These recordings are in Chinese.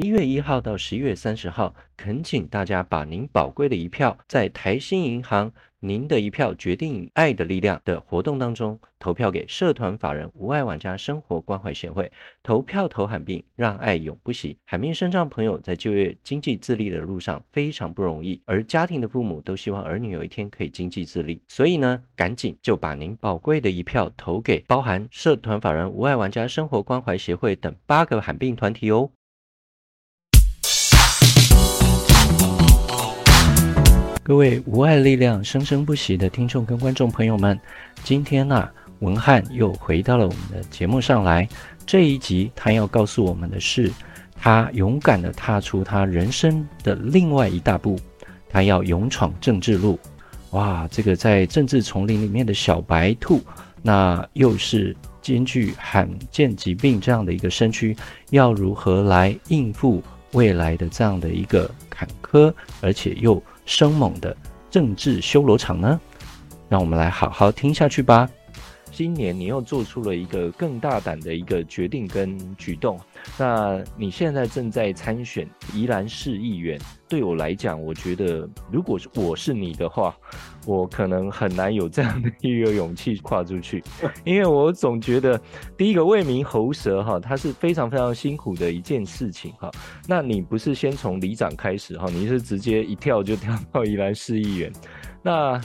一月一号到十一月三十号，恳请大家把您宝贵的一票，在台新银行“您的一票决定爱的力量”的活动当中投票给社团法人无爱玩家生活关怀协会。投票投罕病，让爱永不息。罕病身障朋友在就业、经济自立的路上非常不容易，而家庭的父母都希望儿女有一天可以经济自立，所以呢，赶紧就把您宝贵的一票投给包含社团法人无爱玩家生活关怀协会等八个罕病团体哦。各位无爱力量生生不息的听众跟观众朋友们，今天呢、啊，文翰又回到了我们的节目上来。这一集他要告诉我们的是，他勇敢地踏出他人生的另外一大步，他要勇闯政治路。哇，这个在政治丛林里面的小白兔，那又是兼具罕见疾病这样的一个身躯，要如何来应付未来的这样的一个坎坷，而且又生猛的政治修罗场呢？让我们来好好听下去吧。今年你又做出了一个更大胆的一个决定跟举动，那你现在正在参选宜兰市议员。对我来讲，我觉得如果是我是你的话，我可能很难有这样的一个勇气跨出去，因为我总觉得第一个为民喉舌哈，它是非常非常辛苦的一件事情哈。那你不是先从里长开始哈，你是直接一跳就跳到宜兰市议员，那。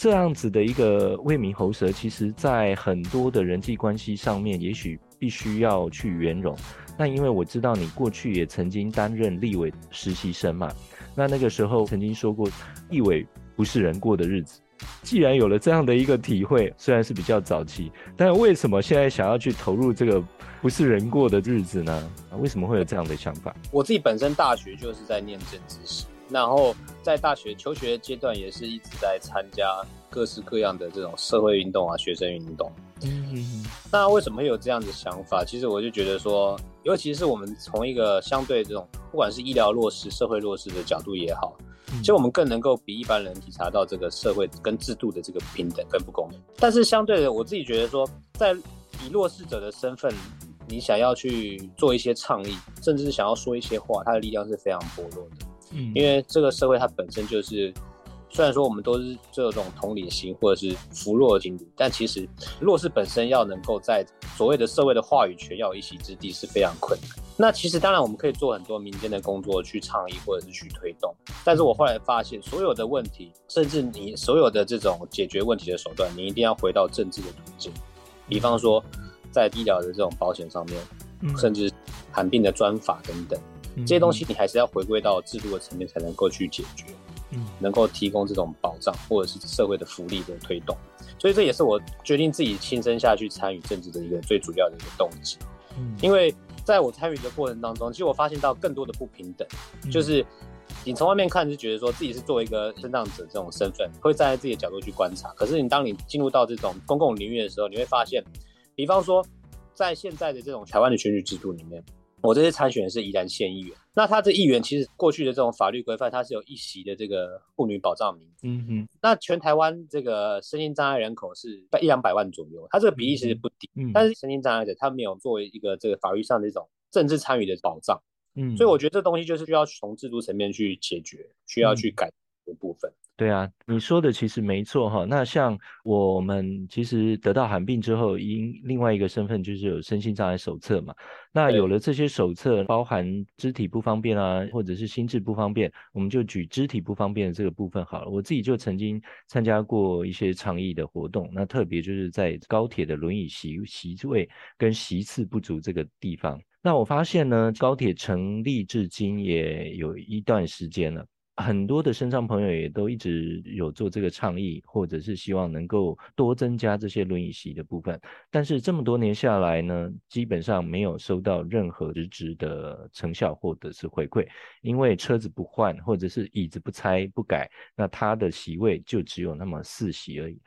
这样子的一个为民喉舌，其实在很多的人际关系上面，也许必须要去圆融。那因为我知道你过去也曾经担任立委实习生嘛，那那个时候曾经说过，立委不是人过的日子。既然有了这样的一个体会，虽然是比较早期，但为什么现在想要去投入这个不是人过的日子呢？为什么会有这样的想法？我自己本身大学就是在念政治系。然后在大学求学阶段，也是一直在参加各式各样的这种社会运动啊、学生运动。嗯，那为什么会有这样的想法？其实我就觉得说，尤其是我们从一个相对这种，不管是医疗弱势、社会弱势的角度也好，其实我们更能够比一般人体察到这个社会跟制度的这个不平等跟不公平。但是相对的，我自己觉得说，在以弱势者的身份，你想要去做一些倡议，甚至是想要说一些话，它的力量是非常薄弱的。嗯，因为这个社会它本身就是，虽然说我们都是这种同理心或者是扶弱的心理，但其实弱势本身要能够在所谓的社会的话语权要有一席之地是非常困难。那其实当然我们可以做很多民间的工作去倡议或者是去推动，但是我后来发现所有的问题，甚至你所有的这种解决问题的手段，你一定要回到政治的途径。比方说在医疗的这种保险上面，甚至罕病的专法等等。这些东西你还是要回归到制度的层面才能够去解决，嗯，能够提供这种保障或者是社会的福利的推动，所以这也是我决定自己亲身下去参与政治的一个最主要的一个动机。嗯，因为在我参与的过程当中，其实我发现到更多的不平等，就是你从外面看是觉得说自己是作为一个身障者这种身份，会站在自己的角度去观察，可是你当你进入到这种公共领域的时候，你会发现，比方说在现在的这种台湾的选举制度里面。我这次参选的是宜兰县议员，那他这议员其实过去的这种法律规范，它是有一席的这个妇女保障名。嗯哼，那全台湾这个身心障碍人口是一两百万左右，它这个比例其实不低。嗯，但是身心障碍者他没有作为一个这个法律上的一种政治参与的保障。嗯，所以我觉得这东西就是需要从制度层面去解决，需要去改的部分。对啊，你说的其实没错哈。那像我们其实得到罕病之后，因另外一个身份就是有身心障碍手册嘛。那有了这些手册，包含肢体不方便啊，或者是心智不方便，我们就举肢体不方便的这个部分好了。我自己就曾经参加过一些倡议的活动，那特别就是在高铁的轮椅席席位跟席次不足这个地方。那我发现呢，高铁成立至今也有一段时间了。很多的身障朋友也都一直有做这个倡议，或者是希望能够多增加这些轮椅席的部分。但是这么多年下来呢，基本上没有收到任何实质的成效或者是回馈，因为车子不换或者是椅子不拆不改，那它的席位就只有那么四席而已。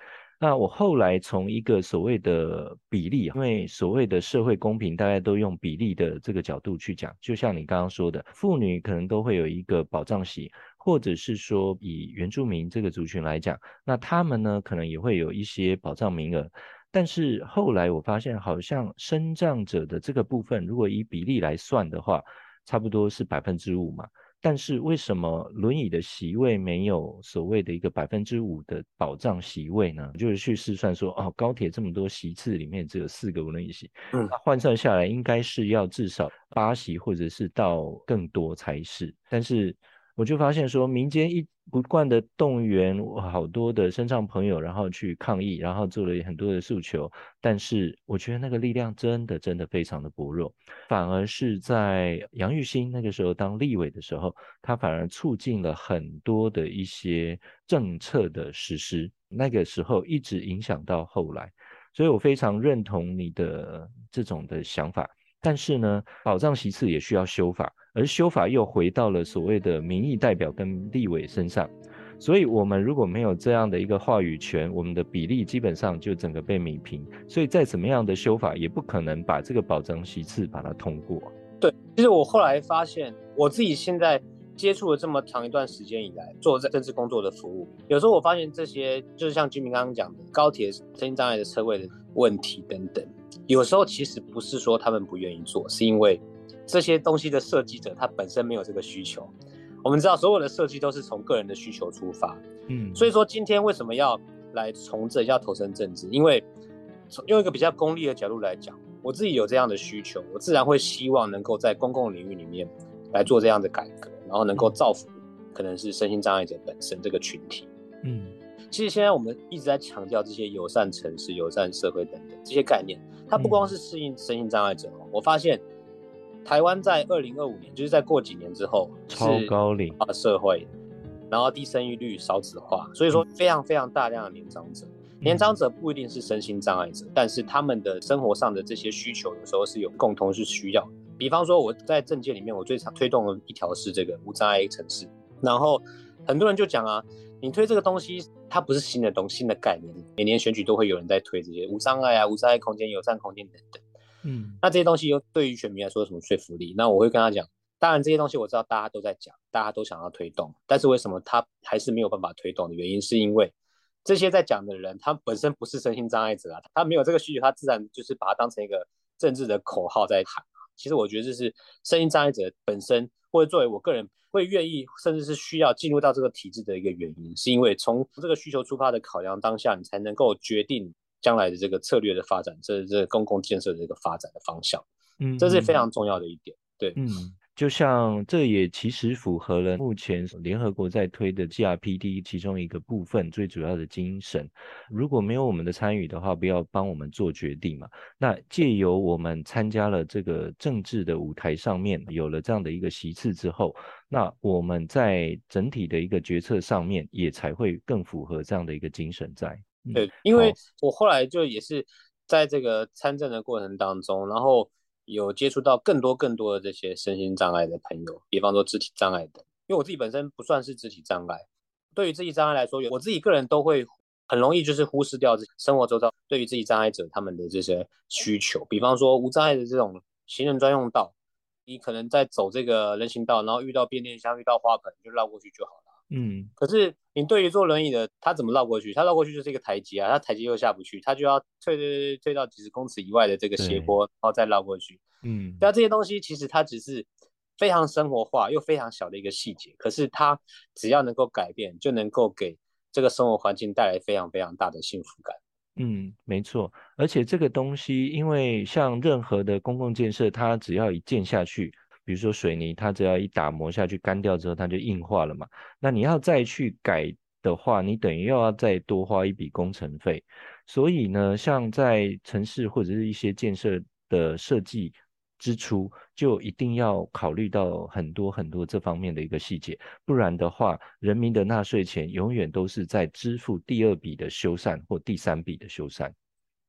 那我后来从一个所谓的比例，因为所谓的社会公平，大家都用比例的这个角度去讲，就像你刚刚说的，妇女可能都会有一个保障席。或者是说，以原住民这个族群来讲，那他们呢，可能也会有一些保障名额。但是后来我发现，好像身障者的这个部分，如果以比例来算的话，差不多是百分之五嘛。但是为什么轮椅的席位没有所谓的一个百分之五的保障席位呢？就是去试算说，哦，高铁这么多席次里面只有四个轮椅席，嗯，那换算下来应该是要至少八席或者是到更多才是。但是我就发现说，民间一不断的动员好多的身上朋友，然后去抗议，然后做了很多的诉求，但是我觉得那个力量真的真的非常的薄弱，反而是在杨玉兴那个时候当立委的时候，他反而促进了很多的一些政策的实施，那个时候一直影响到后来，所以我非常认同你的这种的想法。但是呢，保障席次也需要修法，而修法又回到了所谓的民意代表跟立委身上，所以我们如果没有这样的一个话语权，我们的比例基本上就整个被抹平，所以再怎么样的修法，也不可能把这个保障席次把它通过。对，其实我后来发现，我自己现在接触了这么长一段时间以来，做在政治工作的服务，有时候我发现这些就是像居民刚刚讲的高铁身心障碍的车位的问题等等。有时候其实不是说他们不愿意做，是因为这些东西的设计者他本身没有这个需求。我们知道所有的设计都是从个人的需求出发，嗯，所以说今天为什么要来从政，要投身政治？因为从用一个比较功利的角度来讲，我自己有这样的需求，我自然会希望能够在公共领域里面来做这样的改革，然后能够造福可能是身心障碍者本身这个群体，嗯。其实现在我们一直在强调这些友善城市、友善社会等等这些概念，它不光是适应身心障碍者。嗯、我发现台湾在二零二五年，就是在过几年之后，超高龄化社会，然后低生育率、少子化，所以说非常非常大量的年长者。嗯、年长者不一定是身心障碍者，但是他们的生活上的这些需求，有时候是有共同是需要。比方说我在政界里面，我最常推动的一条是这个无障碍城市，然后很多人就讲啊。你推这个东西，它不是新的东西，新的概念。每年选举都会有人在推这些无障碍啊、无障碍空间、友善空间等等。嗯，那这些东西又对于选民来说有什么说服力？那我会跟他讲，当然这些东西我知道大家都在讲，大家都想要推动，但是为什么他还是没有办法推动的原因，是因为这些在讲的人，他本身不是身心障碍者啊，他没有这个需求，他自然就是把它当成一个政治的口号在喊。其实我觉得这是身心障碍者本身，或者作为我个人。会愿意，甚至是需要进入到这个体制的一个原因，是因为从这个需求出发的考量当下，你才能够决定将来的这个策略的发展，这是这个公共建设的这个发展的方向。嗯，这是非常重要的一点。对，嗯。就像这也其实符合了目前联合国在推的 GRPD 其中一个部分最主要的精神。如果没有我们的参与的话，不要帮我们做决定嘛。那借由我们参加了这个政治的舞台上面，有了这样的一个席次之后，那我们在整体的一个决策上面也才会更符合这样的一个精神在。对，因为我后来就也是在这个参政的过程当中，然后。有接触到更多更多的这些身心障碍的朋友，比方说肢体障碍的，因为我自己本身不算是肢体障碍，对于肢体障碍来说，我自己个人都会很容易就是忽视掉生活周遭对于肢体障碍者他们的这些需求，比方说无障碍的这种行人专用道，你可能在走这个人行道，然后遇到变电箱、遇到花盆，就绕过去就好。嗯，可是你对于坐轮椅的，他怎么绕过去？他绕过去就是一个台阶啊，他台阶又下不去，他就要退退退退到几十公尺以外的这个斜坡，然后再绕过去。嗯，那这些东西其实它只是非常生活化又非常小的一个细节，可是它只要能够改变，就能够给这个生活环境带来非常非常大的幸福感。嗯，没错，而且这个东西，因为像任何的公共建设，它只要一建下去。比如说水泥，它只要一打磨下去干掉之后，它就硬化了嘛。那你要再去改的话，你等于又要再多花一笔工程费。所以呢，像在城市或者是一些建设的设计之初，就一定要考虑到很多很多这方面的一个细节，不然的话，人民的纳税钱永远都是在支付第二笔的修缮或第三笔的修缮。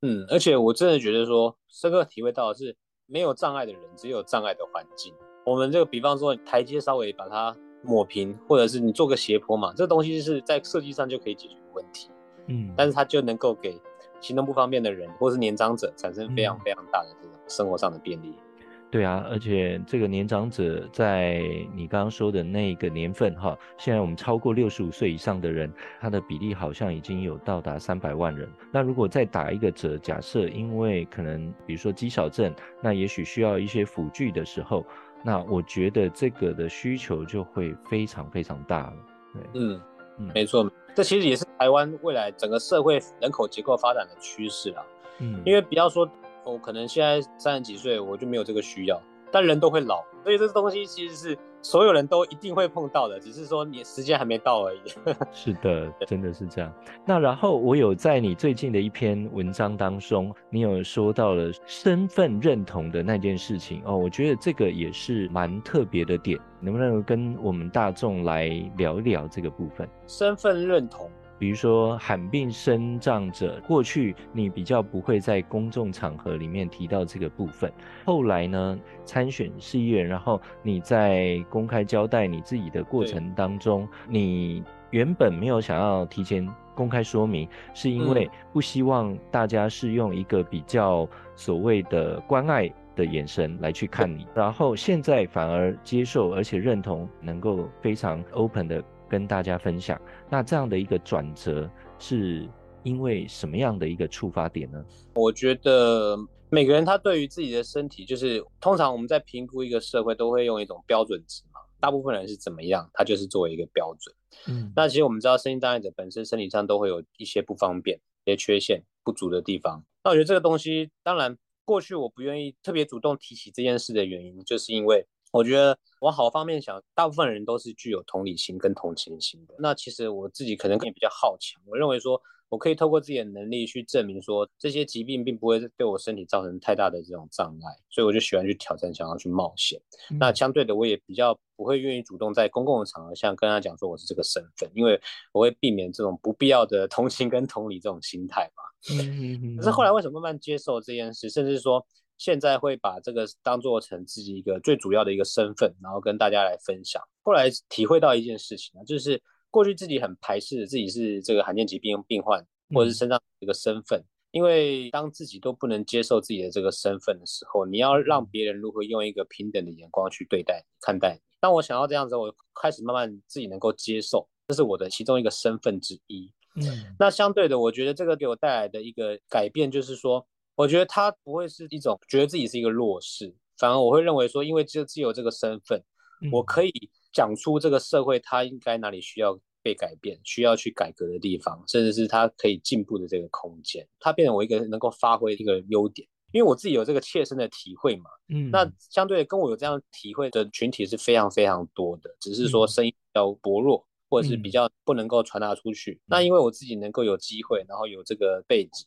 嗯，而且我真的觉得说，深刻体会到的是。没有障碍的人，只有障碍的环境。我们这个，比方说台阶稍微把它抹平，或者是你做个斜坡嘛，这个东西是在设计上就可以解决的问题。嗯，但是它就能够给行动不方便的人，或是年长者产生非常非常大的这种生活上的便利。嗯对啊，而且这个年长者在你刚刚说的那个年份哈，现在我们超过六十五岁以上的人，他的比例好像已经有到达三百万人。那如果再打一个折，假设因为可能比如说肌少症，那也许需要一些辅具的时候，那我觉得这个的需求就会非常非常大了。对，嗯嗯，没错，这其实也是台湾未来整个社会人口结构发展的趋势啊。嗯，因为不要说我可能现在三十几岁，我就没有这个需要，但人都会老，所以这个东西其实是。所有人都一定会碰到的，只是说你时间还没到而已。是的，真的是这样。那然后我有在你最近的一篇文章当中，你有说到了身份认同的那件事情哦，我觉得这个也是蛮特别的点，能不能跟我们大众来聊一聊这个部分？身份认同。比如说罕病生障者，过去你比较不会在公众场合里面提到这个部分。后来呢，参选市议员，然后你在公开交代你自己的过程当中，你原本没有想要提前公开说明，是因为不希望大家是用一个比较所谓的关爱的眼神来去看你，然后现在反而接受而且认同，能够非常 open 的。跟大家分享，那这样的一个转折是因为什么样的一个触发点呢？我觉得每个人他对于自己的身体，就是通常我们在评估一个社会都会用一种标准值嘛，大部分人是怎么样，他就是作为一个标准。嗯，那其实我们知道，身心障碍者本身身体上都会有一些不方便、一些缺陷、不足的地方。那我觉得这个东西，当然过去我不愿意特别主动提起这件事的原因，就是因为。我觉得往好方面想，大部分人都是具有同理心跟同情心的。那其实我自己可能也比较好强，我认为说我可以透过自己的能力去证明说，这些疾病并不会对我身体造成太大的这种障碍，所以我就喜欢去挑战，想要去冒险。嗯。那相对的，我也比较不会愿意主动在公共的场合像跟他讲说我是这个身份，因为我会避免这种不必要的同情跟同理这种心态嘛。嗯嗯嗯。可是后来为什么慢慢接受这件事，甚至说。现在会把这个当做成自己一个最主要的一个身份，然后跟大家来分享。后来体会到一件事情啊，就是过去自己很排斥自己是这个罕见疾病病患，或者是身上这个身份，嗯，因为当自己都不能接受自己的这个身份的时候，你要让别人如何用一个平等的眼光去对待看待你。当我想要这样子，我开始慢慢自己能够接受，这是我的其中一个身份之一。嗯，那相对的，我觉得这个给我带来的一个改变就是说。我觉得他不会是一种觉得自己是一个弱势，反而我会认为说，因为只有只有这个身份，我可以讲出这个社会它应该哪里需要被改变、需要去改革的地方，甚至是它可以进步的这个空间，它变成我一个能够发挥一个优点。因为我自己有这个切身的体会嘛，嗯，那相对跟我有这样体会的群体是非常非常多的，只是说声音比较薄弱，或者是比较不能够传达出去。那因为我自己能够有机会，然后有这个背景。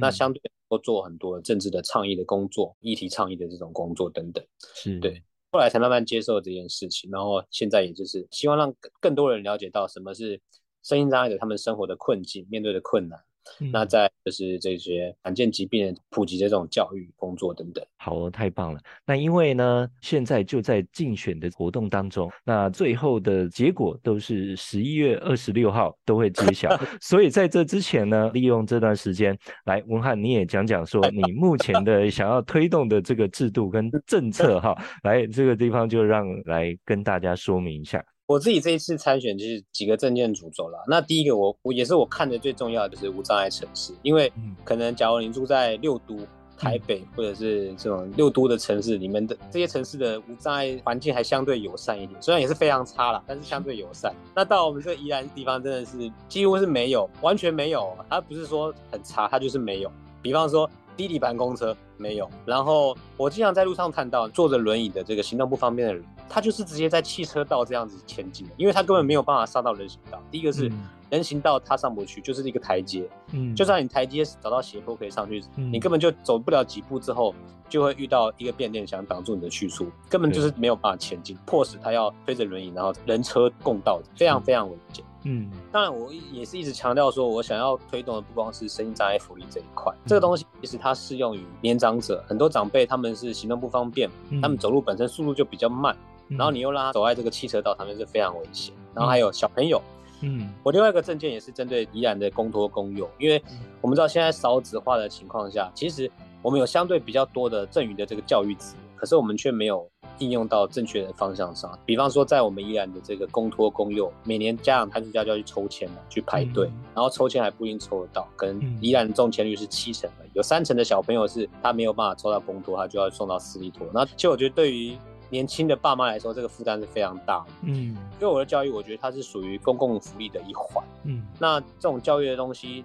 那相对会做很多政治的倡议的工作，议题倡议的这种工作等等，是对，后来才慢慢接受这件事情，然后现在也就是希望让更多人了解到什么是身心障碍者他们生活的困境，面对的困难。嗯、那再就是这些罕见疾病普及的这种教育工作等等。好哦，太棒了。那因为呢，现在就在竞选的活动当中，那最后的结果都是十一月二十六号都会揭晓。所以在这之前呢，利用这段时间来，文翰你也讲讲说你目前的想要推动的这个制度跟政策哈，来这个地方就让来跟大家说明一下。我自己这一次参选就是几个证件主轴了。那第一个我我也是我看的最重要的就是无障碍城市，因为可能假如你住在六都、台北或者是这种六都的城市里面的这些城市的无障碍环境还相对友善一点，虽然也是非常差啦，但是相对友善。那到我们这个宜兰地方真的是几乎是没有，完全没有。它不是说很差，它就是没有。比方说。低底盘公车没有，然后我经常在路上看到坐着轮椅的这个行动不方便的人，他就是直接在汽车道这样子前进的，因为他根本没有办法上到人行道。第一个是人行道他上不去，就是一个台阶，嗯，就算你台阶找到斜坡可以上去，你根本就走不了几步之后，就会遇到一个变电箱挡住你的去处，根本就是没有办法前进，迫使他要推着轮椅，然后人车共道，非常非常危险。嗯，当然，我也是一直强调说，我想要推动的不光是身心障碍福利这一块，这个东西其实它适用于年长者，很多长辈他们是行动不方便，他们走路本身速度就比较慢，然后你又让他走在这个汽车道上面是非常危险。然后还有小朋友，嗯，我另外一个证件也是针对宜兰的公托公用，因为我们知道现在少子化的情况下，其实我们有相对比较多的赠予的这个教育资源，可是我们却没有。应用到正确的方向上，比方说在我们宜兰的这个公托公幼，每年家长寒暑假就要去抽签去排队，嗯，然后抽签还不一定抽得到，跟宜兰的中签率是七成的，有三成的小朋友是他没有办法抽到公托，他就要送到私立托。那其实我觉得对于年轻的爸妈来说，这个负担是非常大的。嗯，因为我的教育，我觉得它是属于公共福利的一环。嗯，那这种教育的东西，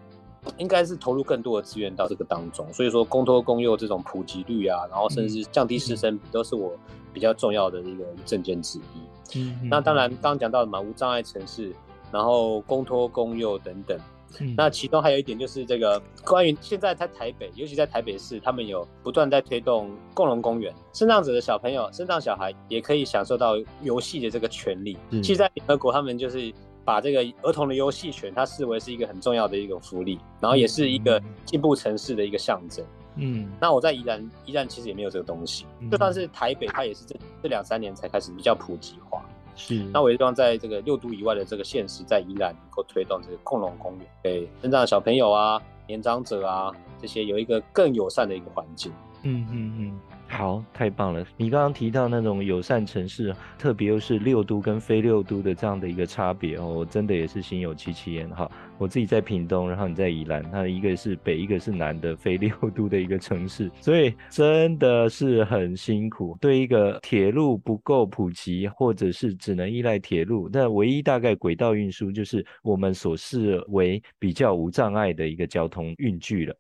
应该是投入更多的资源到这个当中。所以说，公托公幼这种普及率啊，然后甚至降低师生比，都是我比较重要的一个政见之一。嗯，那当然，刚刚讲到的嘛，无障碍城市，然后公托公幼等等。嗯、那其中还有一点就是这个关于现在在台北，尤其在台北市，他们有不断在推动共融公园，身障者的小朋友、生障小孩也可以享受到游戏的这个权利。嗯、其实，在联合国，他们就是把这个儿童的游戏权，它视为是一个很重要的一个福利，然后也是一个进步城市的一个象征。嗯，那我在宜兰，宜兰其实也没有这个东西，就算是台北，它也是这这两三年才开始比较普及化。是，那我也希望在这个六都以外的这个县市，在宜兰能够推动这个共融公园，给身障的小朋友啊、年长者啊这些有一个更友善的一个环境。嗯嗯嗯。好，太棒了！你刚刚提到那种友善城市，特别又是六都跟非六都的这样的一个差别哦，我真的也是心有戚戚焉哈。我自己在屏东，然后你在宜兰，那一个是北，一个是南的非六都的一个城市，所以真的是很辛苦。对一个铁路不够普及，或者是只能依赖铁路，那唯一大概轨道运输就是我们所视为比较无障碍的一个交通运具了。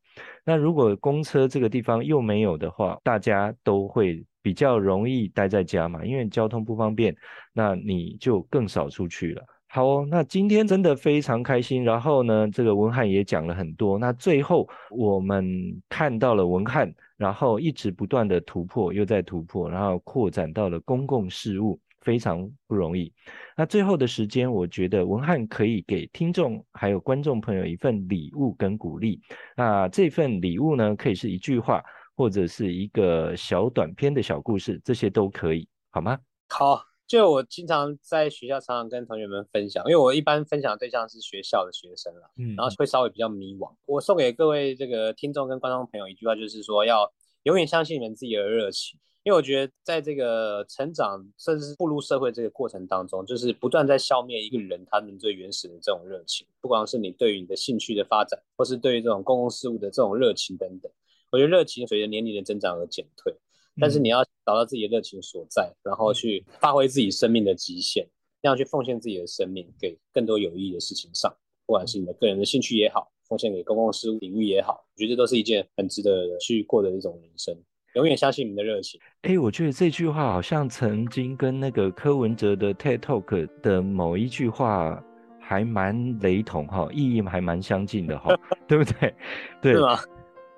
那如果公车这个地方又没有的话，大家都会比较容易待在家嘛，因为交通不方便，那你就更少出去了。好哦，那今天真的非常开心。然后呢，这个文翰也讲了很多。那最后我们看到了文翰，然后一直不断的突破，又在突破，然后扩展到了公共事务。非常不容易。那最后的时间，我觉得文翰可以给听众还有观众朋友一份礼物跟鼓励。那这份礼物呢，可以是一句话，或者是一个小短篇的小故事，这些都可以，好吗？好，就我经常在学校常常跟同学们分享，因为我一般分享的对象是学校的学生了，嗯，然后会稍微比较迷惘。我送给各位这个听众跟观众朋友一句话，就是说要永远相信你们自己的热情。因为我觉得，在这个成长甚至是步入社会这个过程当中，就是不断在消灭一个人他们最原始的这种热情，不光是你对于你的兴趣的发展，或是对于这种公共事务的这种热情等等。我觉得热情随着年龄的增长而减退，但是你要找到自己的热情所在，然后去发挥自己生命的极限，这样去奉献自己的生命给更多有意义的事情上，不管是你的个人的兴趣也好，奉献给公共事务领域也好，我觉得这都是一件很值得去过的一种人生。永远相信你们的热情。哎、欸，我觉得这句话好像曾经跟那个柯文哲的 TED Talk 的某一句话还蛮雷同哈，意义还蛮相近的哈，对不对？对，是吗？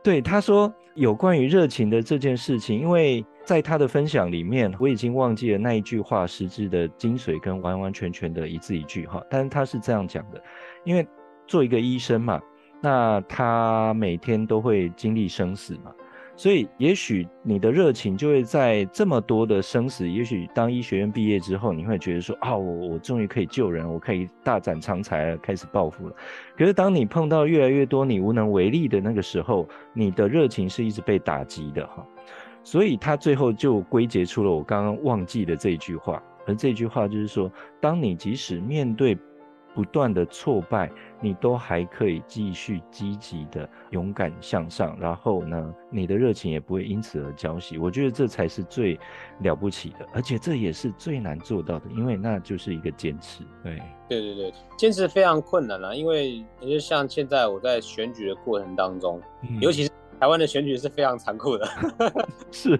对，他说有关于热情的这件事情，因为在他的分享里面，我已经忘记了那一句话实质的精髓跟完完全全的一字一句哈，但是他是这样讲的，因为做一个医生嘛，那他每天都会经历生死嘛。所以，也许你的热情就会在这么多的生死。也许当医学院毕业之后，你会觉得说：“啊，我我终于可以救人，我可以大展长才，开始抱负了。”可是，当你碰到越来越多你无能为力的那个时候，你的热情是一直被打击的哈。所以，他最后就归结出了我刚刚忘记的这一句话。而这句话就是说，当你即使面对不断的挫败，你都还可以继续积极的勇敢向上，然后呢，你的热情也不会因此而浇熄。我觉得这才是最了不起的，而且这也是最难做到的，因为那就是一个坚持。对，对对对，坚持非常困难啊，因为你就像现在我在选举的过程当中，嗯、尤其是台湾的选举是非常残酷的，是，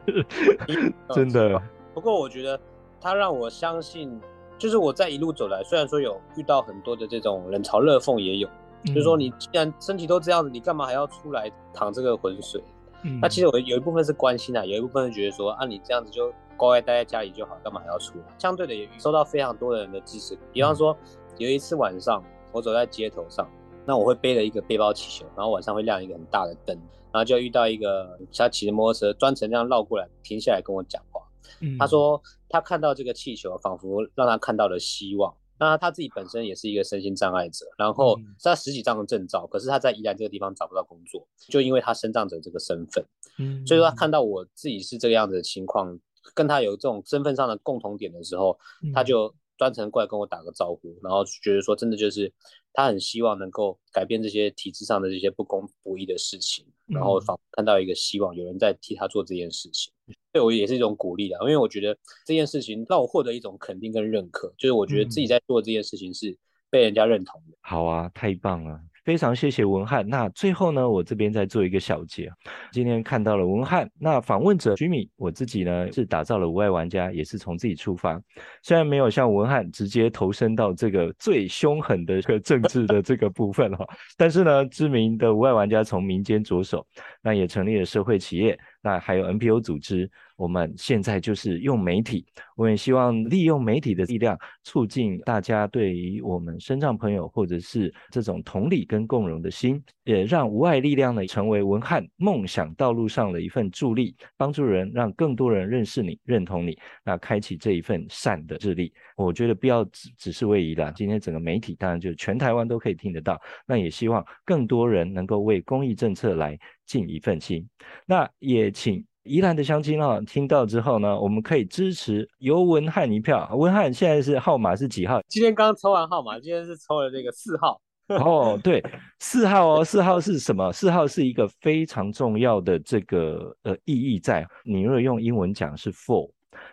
真的。不过我觉得他让我相信。就是我在一路走来，虽然说有遇到很多的这种冷嘲热讽，也有，嗯、就是说你既然身体都这样子，你干嘛还要出来淌这个浑水？嗯、那其实我有一部分是关心啊，有一部分是觉得说啊，你这样子就乖乖待在家里就好，干嘛还要出来？相对的也收到非常多的人的支持。比方说有一次晚上，我走在街头上，那我会背着一个背包气球，然后晚上会亮一个很大的灯，然后就遇到一个他骑着摩托车专程这样绕过来，停下来跟我讲话。嗯、他说他看到这个气球，仿佛让他看到了希望。那他自己本身也是一个身心障碍者，然后他十几张的证照，可是他在宜兰这个地方找不到工作，就因为他身障者这个身份。嗯，所以说他看到我自己是这个样子的情况，跟他有这种身份上的共同点的时候，他就专程过来跟我打个招呼，然后觉得说真的就是他很希望能够改变这些体制上的这些不公不义的事情，然后仿看到一个希望，有人在替他做这件事情，对我也是一种鼓励的，因为我觉得这件事情让我获得一种肯定跟认可，就是我觉得自己在做这件事情是被人家认同的。好啊，太棒了。非常谢谢文翰。那最后呢，我这边再做一个小结。今天看到了文翰，那访问者 Jimmy，我自己呢是打造了无爱玩家，也是从自己出发。虽然没有像文翰直接投身到这个最凶狠的这个政治的这个部分哈，但是呢，知名的无爱玩家从民间着手，那也成立了社会企业。那还有 NPO 组织，我们现在就是用媒体，我也希望利用媒体的力量，促进大家对于我们身障朋友或者是这种同理跟共融的心，也让无爱力量呢成为文翰梦想道路上的一份助力，帮助人，让更多人认识你、认同你，那开启这一份善的智力。我觉得不要只只是为宜兰，今天整个媒体当然就全台湾都可以听得到，那也希望更多人能够为公益政策来。尽一份心，那也请宜兰的乡亲啊，听到之后呢，我们可以支持游文翰一票。文翰现在是号码是几号？今天刚抽完号码，今天是抽了这个四号。哦，对，四号哦，四号是什么？四号是一个非常重要的这个呃意义在。你如果用英文讲是 for，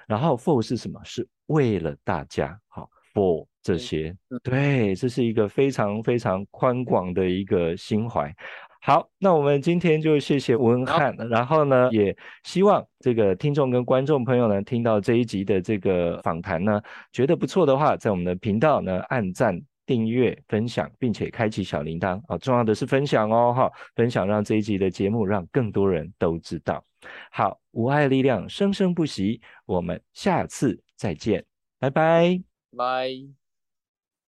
然后 for 是什么？是为了大家，好 for 这些。对，这是一个非常非常宽广的一个心怀。好，那我们今天就谢谢文翰，然后呢，也希望这个听众跟观众朋友呢，听到这一集的这个访谈呢，觉得不错的话，在我们的频道呢，按赞、订阅、分享，并且开启小铃铛啊，重要的是分享哦，哈，分享让这一集的节目让更多人都知道。好，无爱力量生生不息，我们下次再见，拜拜，拜。